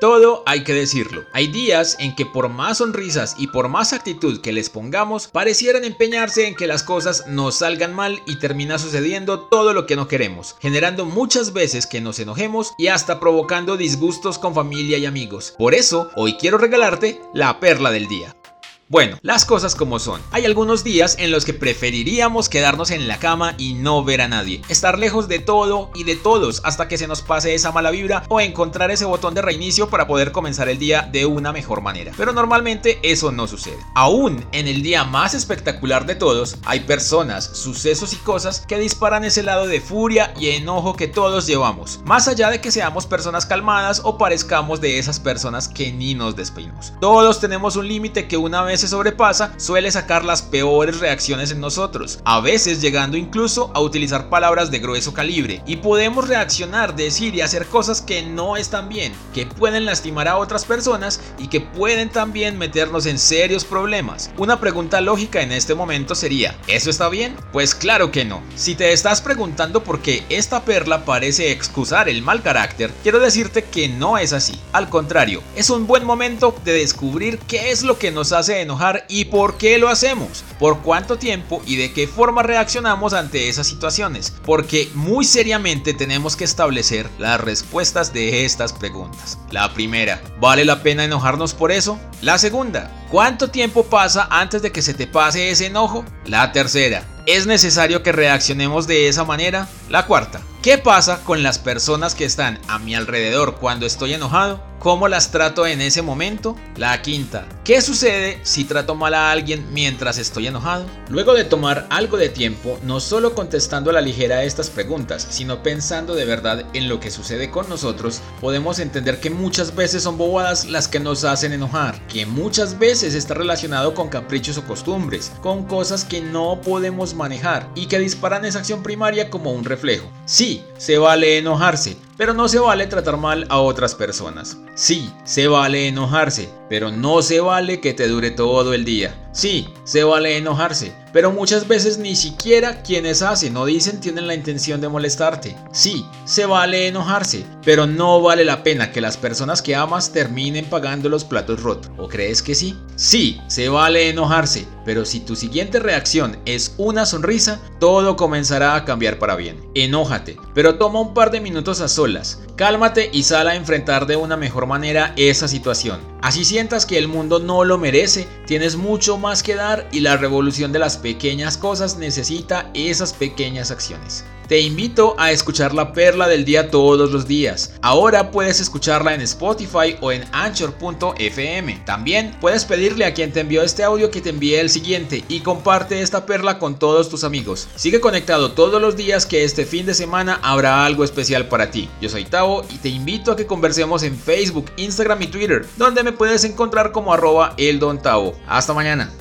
Todo hay que decirlo. Hay días en que por más sonrisas y por más actitud que les pongamos, parecieran empeñarse en que las cosas nos salgan mal y termina sucediendo todo lo que no queremos, generando muchas veces que nos enojemos y hasta provocando disgustos con familia y amigos. Por eso, hoy quiero regalarte la perla del día. Bueno, las cosas como son. Hay algunos días en los que preferiríamos quedarnos en la cama y no ver a nadie, estar lejos de todo y de todos hasta que se nos pase esa mala vibra o encontrar ese botón de reinicio para poder comenzar el día de una mejor manera. Pero normalmente eso no sucede. Aún en el día más espectacular de todos, hay personas, sucesos y cosas que disparan ese lado de furia y enojo que todos llevamos, más allá de que seamos personas calmadas o parezcamos de esas personas que ni nos despedimos. Todos tenemos un límite que una vez se sobrepasa, suele sacar las peores reacciones en nosotros, a veces llegando incluso a utilizar palabras de grueso calibre. Y podemos reaccionar, decir y hacer cosas que no están bien, que pueden lastimar a otras personas y que pueden también meternos en serios problemas. Una pregunta lógica en este momento sería, ¿eso está bien? Pues claro que no. Si te estás preguntando por qué esta perla parece excusar el mal carácter, quiero decirte que no es así. Al contrario, es un buen momento de descubrir qué es lo que nos hace enojar y por qué lo hacemos, por cuánto tiempo y de qué forma reaccionamos ante esas situaciones, porque muy seriamente tenemos que establecer las respuestas de estas preguntas. La primera, ¿vale la pena enojarnos por eso? La segunda, ¿cuánto tiempo pasa antes de que se te pase ese enojo? La tercera, ¿es necesario que reaccionemos de esa manera? La cuarta, ¿qué pasa con las personas que están a mi alrededor cuando estoy enojado? ¿Cómo las trato en ese momento? La quinta, ¿qué sucede si trato mal a alguien mientras estoy enojado? Luego de tomar algo de tiempo, no solo contestando a la ligera estas preguntas, sino pensando de verdad en lo que sucede con nosotros, podemos entender que muchas veces son bobadas las que nos hacen enojar, que muchas veces está relacionado con caprichos o costumbres, con cosas que no podemos manejar y que disparan esa acción primaria como un reflejo. Sí, se vale enojarse, pero no se vale tratar mal a otras personas. Sí, se vale enojarse, pero no se vale que te dure todo el día. Sí, se vale enojarse, pero muchas veces ni siquiera quienes hacen o dicen tienen la intención de molestarte. Sí, se vale enojarse, pero no vale la pena que las personas que amas terminen pagando los platos rotos. ¿O crees que sí? Sí, se vale enojarse, pero si tu siguiente reacción es una sonrisa, todo comenzará a cambiar para bien. Enójate, pero toma un par de minutos a solas, cálmate y sal a enfrentar de una mejor manera esa situación. Así sientas que el mundo no lo merece, tienes mucho más que dar y la revolución de las pequeñas cosas necesita esas pequeñas acciones. Te invito a escuchar la perla del día todos los días. Ahora puedes escucharla en Spotify o en anchor.fm. También puedes pedirle a quien te envió este audio que te envíe el siguiente y comparte esta perla con todos tus amigos. Sigue conectado todos los días que este fin de semana habrá algo especial para ti. Yo soy Tavo y te invito a que conversemos en Facebook, Instagram y Twitter, donde me puedes encontrar como arroba eldontavo. Hasta mañana.